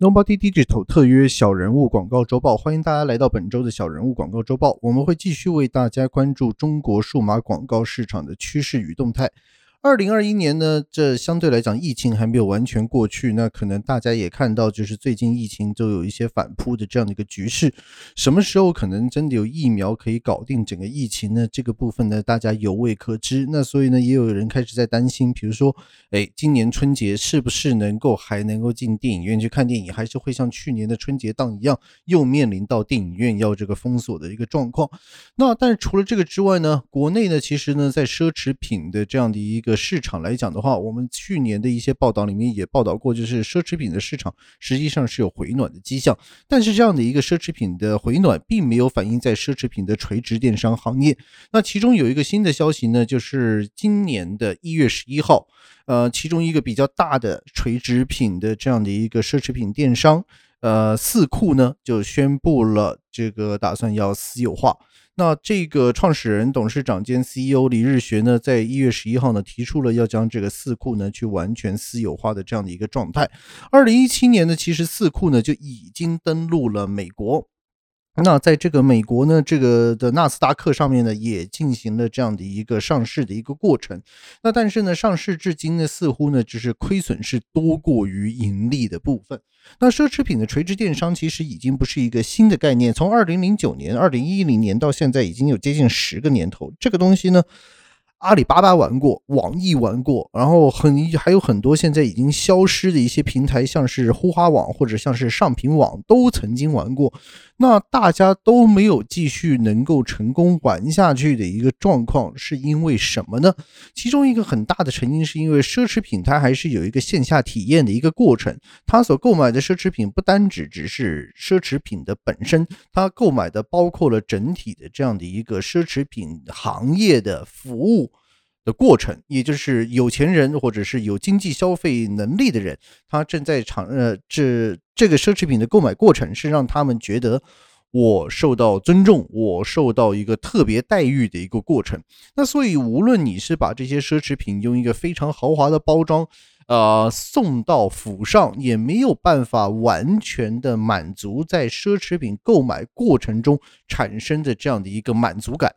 Nobody Digital 特约小人物广告周报，欢迎大家来到本周的小人物广告周报。我们会继续为大家关注中国数码广告市场的趋势与动态。二零二一年呢，这相对来讲疫情还没有完全过去，那可能大家也看到，就是最近疫情都有一些反扑的这样的一个局势。什么时候可能真的有疫苗可以搞定整个疫情呢？这个部分呢，大家有未可知。那所以呢，也有人开始在担心，比如说，哎，今年春节是不是能够还能够进电影院去看电影，还是会像去年的春节档一样，又面临到电影院要这个封锁的一个状况？那但是除了这个之外呢，国内呢，其实呢，在奢侈品的这样的一个市场来讲的话，我们去年的一些报道里面也报道过，就是奢侈品的市场实际上是有回暖的迹象。但是这样的一个奢侈品的回暖，并没有反映在奢侈品的垂直电商行业。那其中有一个新的消息呢，就是今年的一月十一号，呃，其中一个比较大的垂直品的这样的一个奢侈品电商，呃，四库呢就宣布了这个打算要私有化。那这个创始人、董事长兼 CEO 李日学呢，在一月十一号呢，提出了要将这个四库呢去完全私有化的这样的一个状态。二零一七年呢，其实四库呢就已经登陆了美国。那在这个美国呢，这个的纳斯达克上面呢，也进行了这样的一个上市的一个过程。那但是呢，上市至今呢，似乎呢，只是亏损是多过于盈利的部分。那奢侈品的垂直电商其实已经不是一个新的概念，从二零零九年、二零一零年到现在，已经有接近十个年头。这个东西呢。阿里巴巴玩过，网易玩过，然后很还有很多现在已经消失的一些平台，像是呼哈网或者像是上品网，都曾经玩过。那大家都没有继续能够成功玩下去的一个状况，是因为什么呢？其中一个很大的成因是因为奢侈品它还是有一个线下体验的一个过程，它所购买的奢侈品不单只只是奢侈品的本身，它购买的包括了整体的这样的一个奢侈品行业的服务。的过程，也就是有钱人或者是有经济消费能力的人，他正在尝呃这这个奢侈品的购买过程是让他们觉得我受到尊重，我受到一个特别待遇的一个过程。那所以无论你是把这些奢侈品用一个非常豪华的包装，呃送到府上，也没有办法完全的满足在奢侈品购买过程中产生的这样的一个满足感。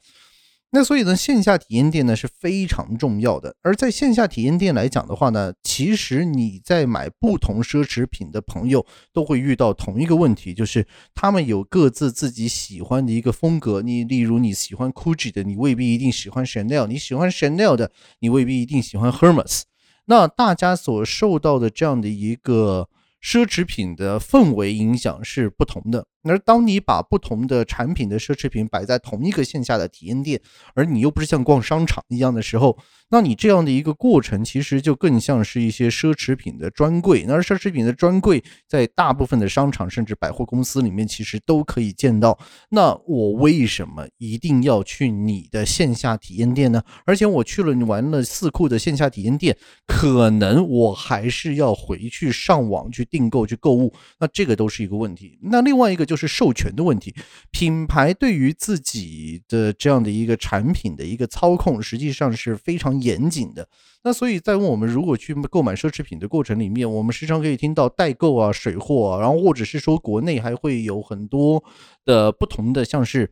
那所以呢，线下体验店呢是非常重要的。而在线下体验店来讲的话呢，其实你在买不同奢侈品的朋友都会遇到同一个问题，就是他们有各自自己喜欢的一个风格。你例如你喜欢 Gucci 的，你未必一定喜欢 Chanel；你喜欢 Chanel 的，你未必一定喜欢 Hermes。那大家所受到的这样的一个。奢侈品的氛围影响是不同的，而当你把不同的产品的奢侈品摆在同一个线下的体验店，而你又不是像逛商场一样的时候。那你这样的一个过程，其实就更像是一些奢侈品的专柜。那奢侈品的专柜，在大部分的商场甚至百货公司里面，其实都可以见到。那我为什么一定要去你的线下体验店呢？而且我去了你玩了四库的线下体验店，可能我还是要回去上网去订购去购物。那这个都是一个问题。那另外一个就是授权的问题，品牌对于自己的这样的一个产品的一个操控，实际上是非常。严谨的，那所以在问我们如果去购买奢侈品的过程里面，我们时常可以听到代购啊、水货啊，然后或者是说国内还会有很多的不同的，像是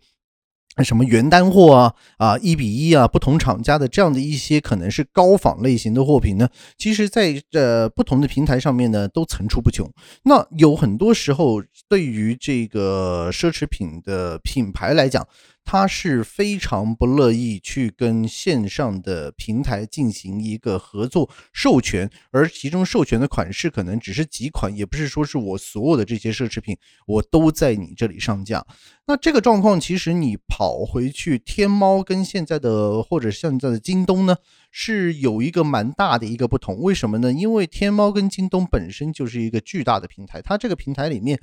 什么原单货啊、啊一比一啊，不同厂家的这样的一些可能是高仿类型的货品呢，其实在呃不同的平台上面呢都层出不穷。那有很多时候对于这个奢侈品的品牌来讲，他是非常不乐意去跟线上的平台进行一个合作授权，而其中授权的款式可能只是几款，也不是说是我所有的这些奢侈品我都在你这里上架。那这个状况，其实你跑回去天猫跟现在的或者现在的京东呢，是有一个蛮大的一个不同。为什么呢？因为天猫跟京东本身就是一个巨大的平台，它这个平台里面。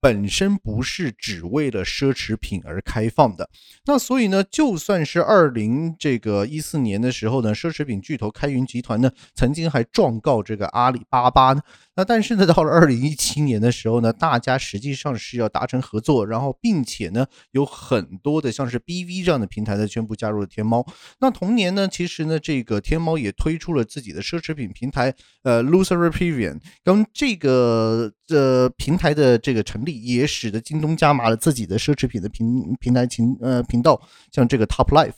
本身不是只为了奢侈品而开放的。那所以呢，就算是二零这个一四年的时候呢，奢侈品巨头开云集团呢，曾经还状告这个阿里巴巴呢。那但是呢，到了二零一七年的时候呢，大家实际上是要达成合作，然后并且呢，有很多的像是 BV 这样的平台呢，宣布加入了天猫。那同年呢，其实呢，这个天猫也推出了自己的奢侈品平台，呃 l u c e r p r i v i a n 跟这个呃平台的这个成立，也使得京东加码了自己的奢侈品的平平台频呃频道，像这个 Top Life。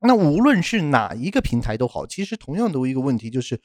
那无论是哪一个平台都好，其实同样的一个问题就是。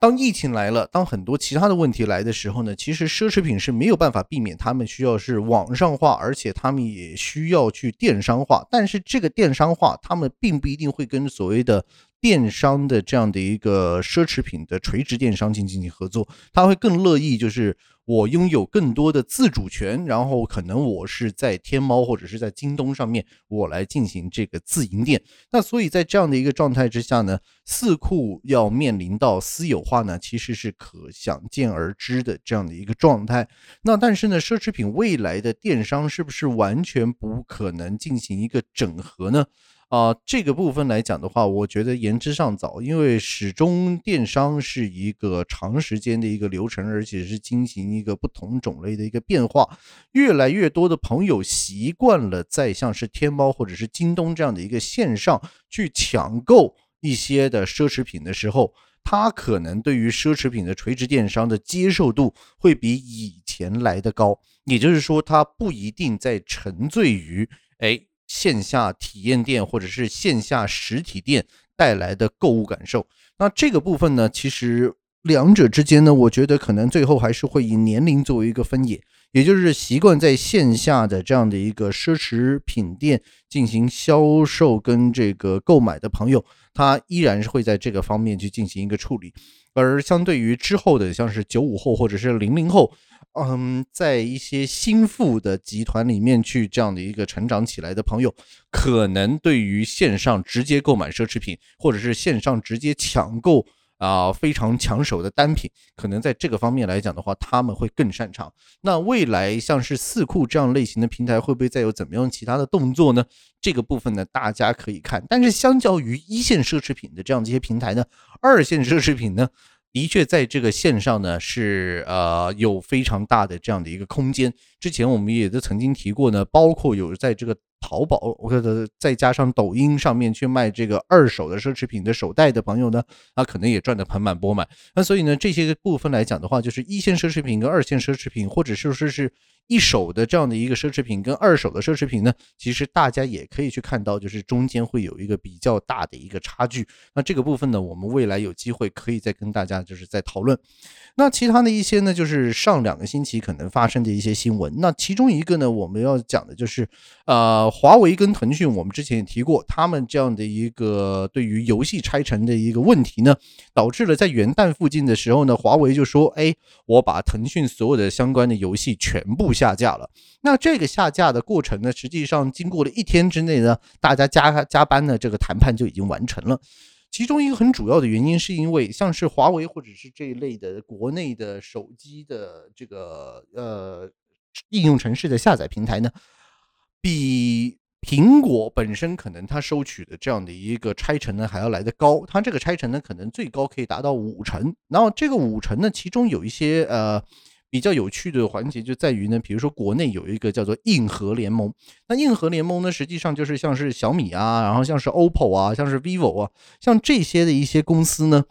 当疫情来了，当很多其他的问题来的时候呢，其实奢侈品是没有办法避免，他们需要是网上化，而且他们也需要去电商化。但是这个电商化，他们并不一定会跟所谓的。电商的这样的一个奢侈品的垂直电商进行合作，他会更乐意就是我拥有更多的自主权，然后可能我是在天猫或者是在京东上面，我来进行这个自营店。那所以在这样的一个状态之下呢，四库要面临到私有化呢，其实是可想见而知的这样的一个状态。那但是呢，奢侈品未来的电商是不是完全不可能进行一个整合呢？啊，这个部分来讲的话，我觉得言之尚早，因为始终电商是一个长时间的一个流程，而且是进行一个不同种类的一个变化。越来越多的朋友习惯了在像是天猫或者是京东这样的一个线上去抢购一些的奢侈品的时候，他可能对于奢侈品的垂直电商的接受度会比以前来的高。也就是说，他不一定在沉醉于哎。线下体验店或者是线下实体店带来的购物感受，那这个部分呢，其实两者之间呢，我觉得可能最后还是会以年龄作为一个分野，也就是习惯在线下的这样的一个奢侈品店进行销售跟这个购买的朋友，他依然是会在这个方面去进行一个处理，而相对于之后的像是九五后或者是零零后。嗯，在一些新富的集团里面去这样的一个成长起来的朋友，可能对于线上直接购买奢侈品，或者是线上直接抢购啊非常抢手的单品，可能在这个方面来讲的话，他们会更擅长。那未来像是四库这样类型的平台，会不会再有怎么样其他的动作呢？这个部分呢，大家可以看。但是相较于一线奢侈品的这样的一些平台呢，二线奢侈品呢？的确，在这个线上呢，是呃有非常大的这样的一个空间。之前我们也都曾经提过呢，包括有在这个淘宝或者再加上抖音上面去卖这个二手的奢侈品的手袋的朋友呢，那可能也赚得盆满钵满。那所以呢，这些部分来讲的话，就是一线奢侈品跟二线奢侈品，或者是说是。一手的这样的一个奢侈品跟二手的奢侈品呢，其实大家也可以去看到，就是中间会有一个比较大的一个差距。那这个部分呢，我们未来有机会可以再跟大家就是在讨论。那其他的一些呢，就是上两个星期可能发生的一些新闻。那其中一个呢，我们要讲的就是，呃，华为跟腾讯，我们之前也提过，他们这样的一个对于游戏拆成的一个问题呢，导致了在元旦附近的时候呢，华为就说，哎，我把腾讯所有的相关的游戏全部。下架了，那这个下架的过程呢，实际上经过了一天之内呢，大家加加班呢，这个谈判就已经完成了。其中一个很主要的原因，是因为像是华为或者是这一类的国内的手机的这个呃应用程式的下载平台呢，比苹果本身可能它收取的这样的一个拆成呢还要来得高。它这个拆成呢，可能最高可以达到五成。然后这个五成呢，其中有一些呃。比较有趣的环节就在于呢，比如说国内有一个叫做硬核联盟，那硬核联盟呢，实际上就是像是小米啊，然后像是 OPPO 啊，像是 vivo 啊，像这些的一些公司呢，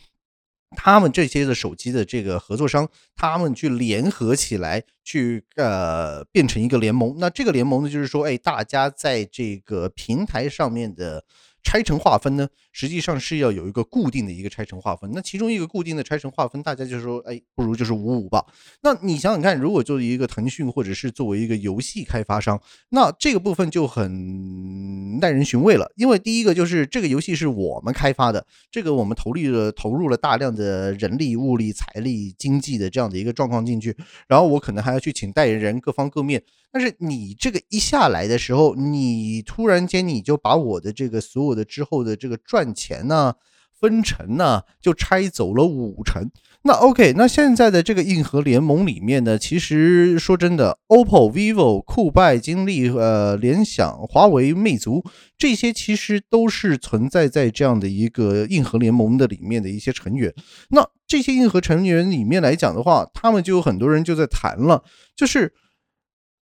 他们这些的手机的这个合作商，他们去联合起来，去呃变成一个联盟。那这个联盟呢，就是说，哎，大家在这个平台上面的。拆成划分呢，实际上是要有一个固定的一个拆成划分。那其中一个固定的拆成划分，大家就说，哎，不如就是五五吧。那你想想看，如果作为一个腾讯，或者是作为一个游戏开发商，那这个部分就很耐人寻味了。因为第一个就是这个游戏是我们开发的，这个我们投入了投入了大量的人力、物力、财力、经济的这样的一个状况进去，然后我可能还要去请代言人，各方各面。但是你这个一下来的时候，你突然间你就把我的这个所有的之后的这个赚钱呢、分成呢，就拆走了五成。那 OK，那现在的这个硬核联盟里面呢，其实说真的，OPPO、vivo、酷拜、金立、呃，联想、华为、魅族这些，其实都是存在在这样的一个硬核联盟的里面的一些成员。那这些硬核成员里面来讲的话，他们就有很多人就在谈了，就是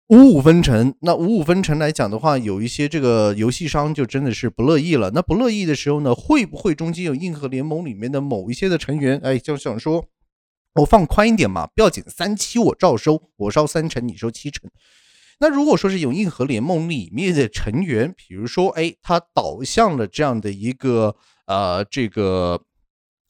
五五分成。那五五分成来讲的话，有一些这个游戏商就真的是不乐意了。那不乐意的时候呢，会不会中间有硬核联盟里面的某一些的成员，哎，就想说。我放宽一点嘛，不要紧，三七我照收，我收三成，你收七成。那如果说是有硬核联盟里面的成员，比如说，哎，他导向了这样的一个呃这个。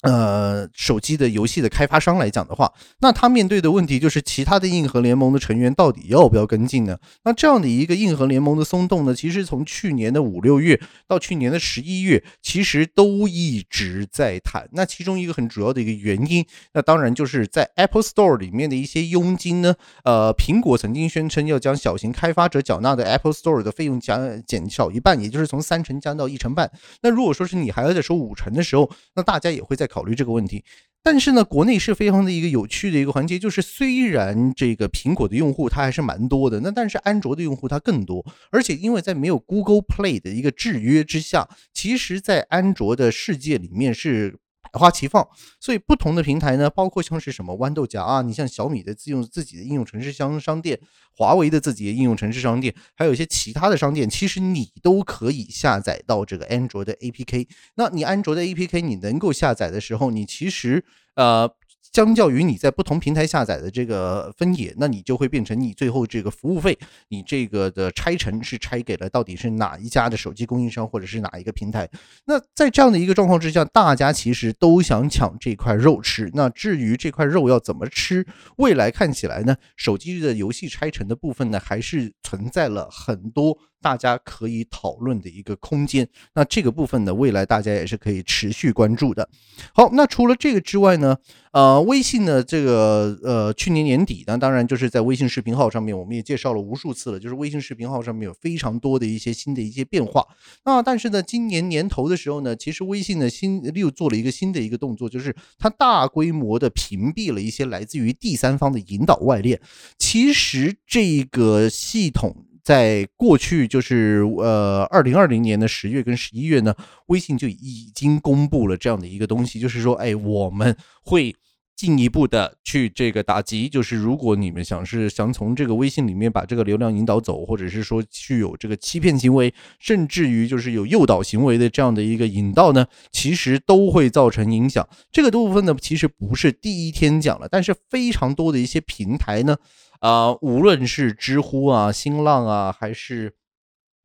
呃，手机的游戏的开发商来讲的话，那他面对的问题就是其他的硬核联盟的成员到底要不要跟进呢？那这样的一个硬核联盟的松动呢，其实从去年的五六月到去年的十一月，其实都一直在谈。那其中一个很主要的一个原因，那当然就是在 Apple Store 里面的一些佣金呢。呃，苹果曾经宣称要将小型开发者缴纳的 Apple Store 的费用减减少一半，也就是从三成降到一成半。那如果说是你还要再收五成的时候，那大家也会在。考虑这个问题，但是呢，国内是非常的一个有趣的一个环节，就是虽然这个苹果的用户它还是蛮多的，那但是安卓的用户它更多，而且因为在没有 Google Play 的一个制约之下，其实在安卓的世界里面是。百花齐放，所以不同的平台呢，包括像是什么豌豆荚啊，你像小米的自用自己的应用城市商商店，华为的自己的应用城市商店，还有一些其他的商店，其实你都可以下载到这个安卓的 APK。那你安卓的 APK 你能够下载的时候，你其实呃。相较于你在不同平台下载的这个分野，那你就会变成你最后这个服务费，你这个的拆成是拆给了到底是哪一家的手机供应商或者是哪一个平台？那在这样的一个状况之下，大家其实都想抢这块肉吃。那至于这块肉要怎么吃，未来看起来呢，手机的游戏拆成的部分呢，还是存在了很多。大家可以讨论的一个空间，那这个部分呢，未来大家也是可以持续关注的。好，那除了这个之外呢，呃，微信呢，这个呃，去年年底呢，当然就是在微信视频号上面，我们也介绍了无数次了，就是微信视频号上面有非常多的一些新的一些变化。那但是呢，今年年头的时候呢，其实微信呢新又做了一个新的一个动作，就是它大规模的屏蔽了一些来自于第三方的引导外链。其实这个系统。在过去，就是呃，二零二零年的十月跟十一月呢，微信就已经公布了这样的一个东西，就是说，哎，我们会进一步的去这个打击，就是如果你们想是想从这个微信里面把这个流量引导走，或者是说具有这个欺骗行为，甚至于就是有诱导行为的这样的一个引导呢，其实都会造成影响。这个部分呢，其实不是第一天讲了，但是非常多的一些平台呢。啊，无论是知乎啊、新浪啊，还是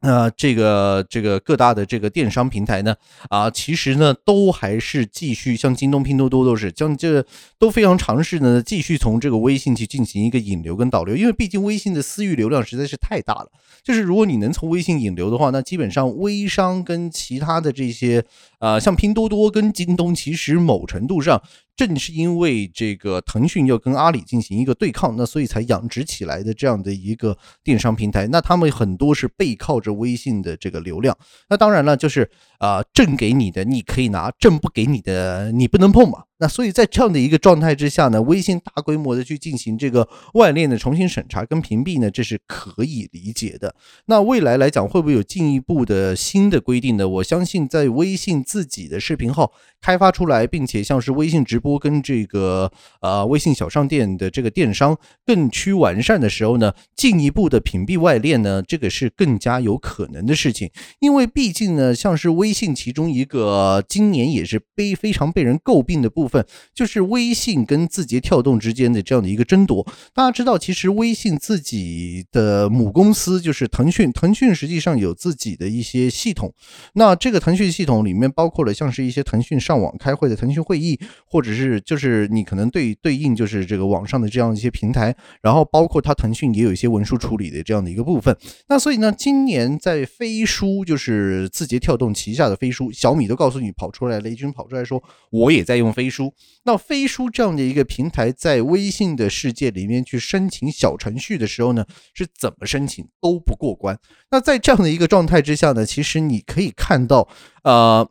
呃这个这个各大的这个电商平台呢，啊，其实呢都还是继续像京东、拼多多都是将这都非常尝试呢，继续从这个微信去进行一个引流跟导流，因为毕竟微信的私域流量实在是太大了。就是如果你能从微信引流的话，那基本上微商跟其他的这些啊，像拼多多跟京东，其实某程度上。正是因为这个腾讯要跟阿里进行一个对抗，那所以才养殖起来的这样的一个电商平台。那他们很多是背靠着微信的这个流量。那当然了，就是啊，证给你的你可以拿，证不给你的你不能碰嘛。那所以在这样的一个状态之下呢，微信大规模的去进行这个外链的重新审查跟屏蔽呢，这是可以理解的。那未来来讲，会不会有进一步的新的规定呢？我相信在微信自己的视频号开发出来，并且像是微信直播跟这个呃微信小商店的这个电商更趋完善的时候呢，进一步的屏蔽外链呢，这个是更加有可能的事情。因为毕竟呢，像是微信其中一个今年也是被非常被人诟病的部分。分就是微信跟字节跳动之间的这样的一个争夺。大家知道，其实微信自己的母公司就是腾讯，腾讯实际上有自己的一些系统。那这个腾讯系统里面包括了像是一些腾讯上网开会的腾讯会议，或者是就是你可能对对应就是这个网上的这样一些平台，然后包括它腾讯也有一些文书处理的这样的一个部分。那所以呢，今年在飞书就是字节跳动旗下的飞书，小米都告诉你跑出来，雷军跑出来说我也在用飞。书那飞书这样的一个平台，在微信的世界里面去申请小程序的时候呢，是怎么申请都不过关。那在这样的一个状态之下呢，其实你可以看到，呃，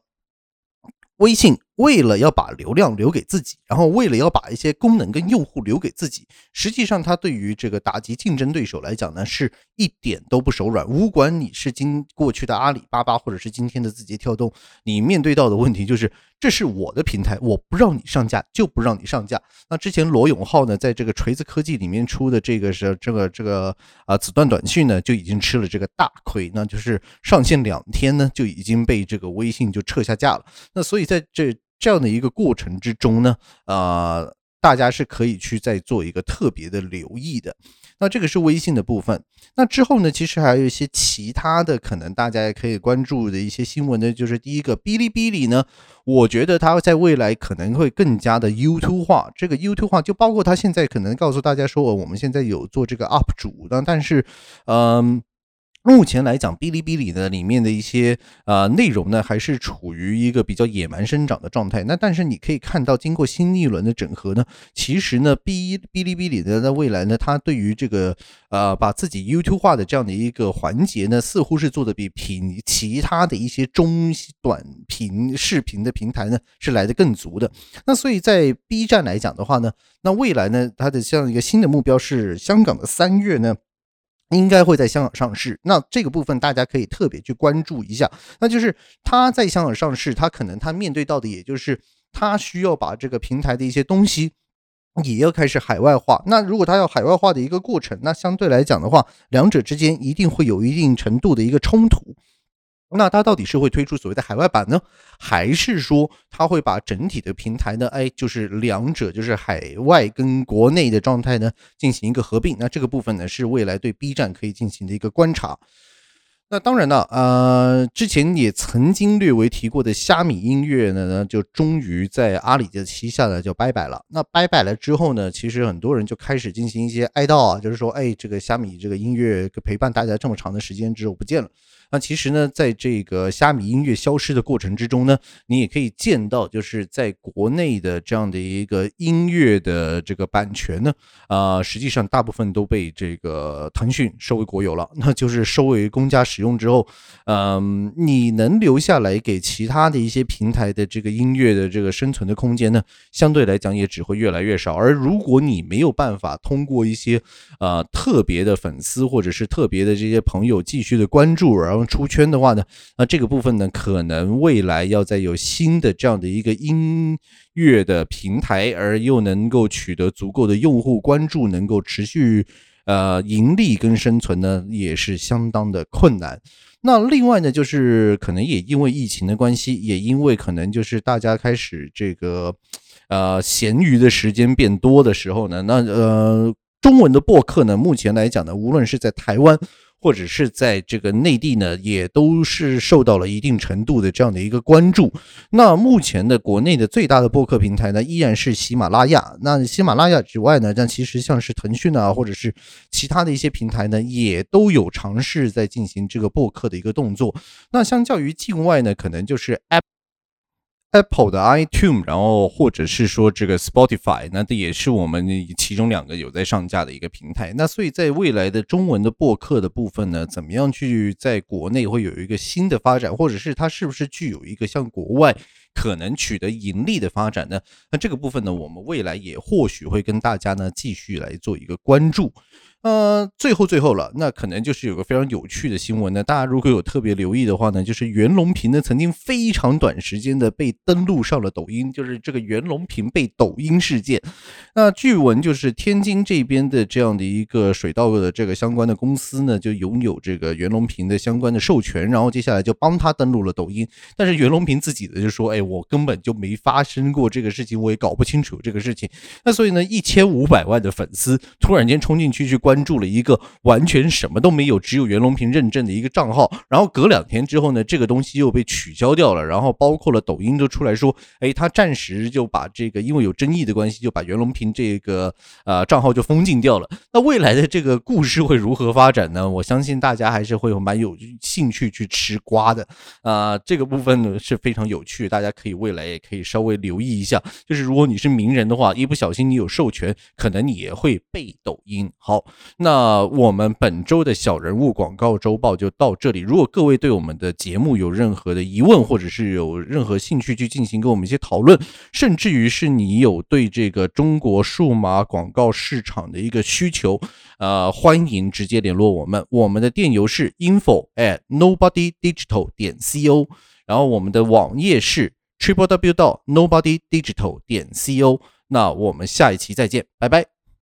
微信。为了要把流量留给自己，然后为了要把一些功能跟用户留给自己，实际上它对于这个打击竞争对手来讲呢，是一点都不手软。无管你是今过去的阿里巴巴，或者是今天的字节跳动，你面对到的问题就是，这是我的平台，我不让你上架就不让你上架。那之前罗永浩呢，在这个锤子科技里面出的这个是这个这个啊子段短讯呢，就已经吃了这个大亏，那就是上线两天呢，就已经被这个微信就撤下架了。那所以在这。这样的一个过程之中呢，啊，大家是可以去再做一个特别的留意的。那这个是微信的部分。那之后呢，其实还有一些其他的可能大家也可以关注的一些新闻呢，就是第一个，哔哩哔哩呢，我觉得它在未来可能会更加的 YouTube 化。这个 YouTube 化就包括它现在可能告诉大家说，我们现在有做这个 UP 主，但但是，嗯。目前来讲，哔哩哔哩的里面的一些呃内容呢，还是处于一个比较野蛮生长的状态。那但是你可以看到，经过新一轮的整合呢，其实呢，哔哔哩哔哩的在未来呢，它对于这个呃把自己 YouTube 化的这样的一个环节呢，似乎是做的比平其他的一些中短频视频的平台呢是来的更足的。那所以在 B 站来讲的话呢，那未来呢，它的像一个新的目标是香港的三月呢。应该会在香港上市，那这个部分大家可以特别去关注一下。那就是它在香港上市，它可能它面对到的，也就是它需要把这个平台的一些东西也要开始海外化。那如果它要海外化的一个过程，那相对来讲的话，两者之间一定会有一定程度的一个冲突。那它到底是会推出所谓的海外版呢，还是说它会把整体的平台呢，哎，就是两者就是海外跟国内的状态呢进行一个合并？那这个部分呢是未来对 B 站可以进行的一个观察。那当然了，呃，之前也曾经略微提过的虾米音乐呢，呢就终于在阿里的旗下呢就拜拜了。那拜拜了之后呢，其实很多人就开始进行一些哀悼啊，就是说，哎，这个虾米这个音乐陪伴大家这么长的时间之后不见了。那其实呢，在这个虾米音乐消失的过程之中呢，你也可以见到，就是在国内的这样的一个音乐的这个版权呢，啊，实际上大部分都被这个腾讯收为国有了，那就是收为公家使用之后，嗯，你能留下来给其他的一些平台的这个音乐的这个生存的空间呢，相对来讲也只会越来越少。而如果你没有办法通过一些呃特别的粉丝或者是特别的这些朋友继续的关注，然后出圈的话呢，那这个部分呢，可能未来要再有新的这样的一个音乐的平台，而又能够取得足够的用户关注，能够持续呃盈利跟生存呢，也是相当的困难。那另外呢，就是可能也因为疫情的关系，也因为可能就是大家开始这个呃闲余的时间变多的时候呢，那呃中文的播客呢，目前来讲呢，无论是在台湾。或者是在这个内地呢，也都是受到了一定程度的这样的一个关注。那目前的国内的最大的播客平台呢，依然是喜马拉雅。那喜马拉雅之外呢，但其实像是腾讯啊，或者是其他的一些平台呢，也都有尝试在进行这个播客的一个动作。那相较于境外呢，可能就是 App。Apple 的 iTunes，然后或者是说这个 Spotify，那这也是我们其中两个有在上架的一个平台。那所以在未来的中文的播客的部分呢，怎么样去在国内会有一个新的发展，或者是它是不是具有一个像国外可能取得盈利的发展呢？那这个部分呢，我们未来也或许会跟大家呢继续来做一个关注。呃，最后最后了，那可能就是有个非常有趣的新闻呢。大家如果有特别留意的话呢，就是袁隆平呢曾经非常短时间的被登录上了抖音，就是这个袁隆平被抖音事件。那据闻就是天津这边的这样的一个水稻的这个相关的公司呢，就拥有这个袁隆平的相关的授权，然后接下来就帮他登录了抖音。但是袁隆平自己的就说，哎，我根本就没发生过这个事情，我也搞不清楚这个事情。那所以呢，一千五百万的粉丝突然间冲进去去关。关注了一个完全什么都没有，只有袁隆平认证的一个账号，然后隔两天之后呢，这个东西又被取消掉了，然后包括了抖音都出来说，哎，他暂时就把这个因为有争议的关系，就把袁隆平这个呃账号就封禁掉了。那未来的这个故事会如何发展呢？我相信大家还是会有蛮有兴趣去吃瓜的啊，这个部分呢是非常有趣，大家可以未来也可以稍微留意一下。就是如果你是名人的话，一不小心你有授权，可能你也会被抖音。好，那我们本周的小人物广告周报就到这里。如果各位对我们的节目有任何的疑问，或者是有任何兴趣去进行跟我们一些讨论，甚至于是你有对这个中国数码广告市场的一个需求，呃，欢迎直接联络我们。我们的电邮是 info at nobody digital 点 co，然后我们的网页是 triple w 到 nobody digital 点 co。那我们下一期再见，拜拜。